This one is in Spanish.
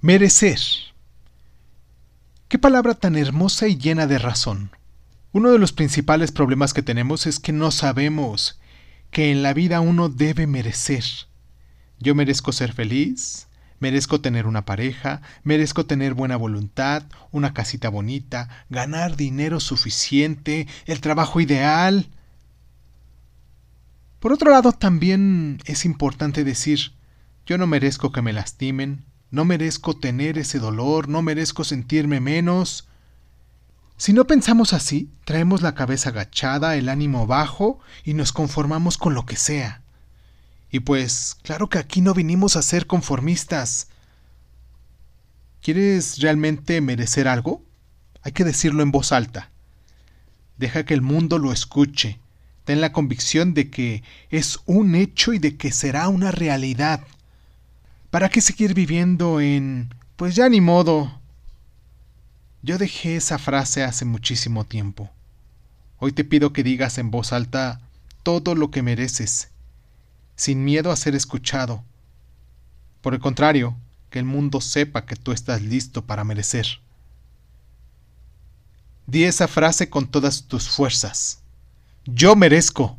Merecer. Qué palabra tan hermosa y llena de razón. Uno de los principales problemas que tenemos es que no sabemos que en la vida uno debe merecer. Yo merezco ser feliz, merezco tener una pareja, merezco tener buena voluntad, una casita bonita, ganar dinero suficiente, el trabajo ideal. Por otro lado, también es importante decir, yo no merezco que me lastimen, no merezco tener ese dolor, no merezco sentirme menos. Si no pensamos así, traemos la cabeza agachada, el ánimo bajo y nos conformamos con lo que sea. Y pues, claro que aquí no vinimos a ser conformistas. ¿Quieres realmente merecer algo? Hay que decirlo en voz alta. Deja que el mundo lo escuche. Ten la convicción de que es un hecho y de que será una realidad. ¿Para qué seguir viviendo en... pues ya ni modo? Yo dejé esa frase hace muchísimo tiempo. Hoy te pido que digas en voz alta todo lo que mereces, sin miedo a ser escuchado. Por el contrario, que el mundo sepa que tú estás listo para merecer. Di esa frase con todas tus fuerzas. Yo merezco.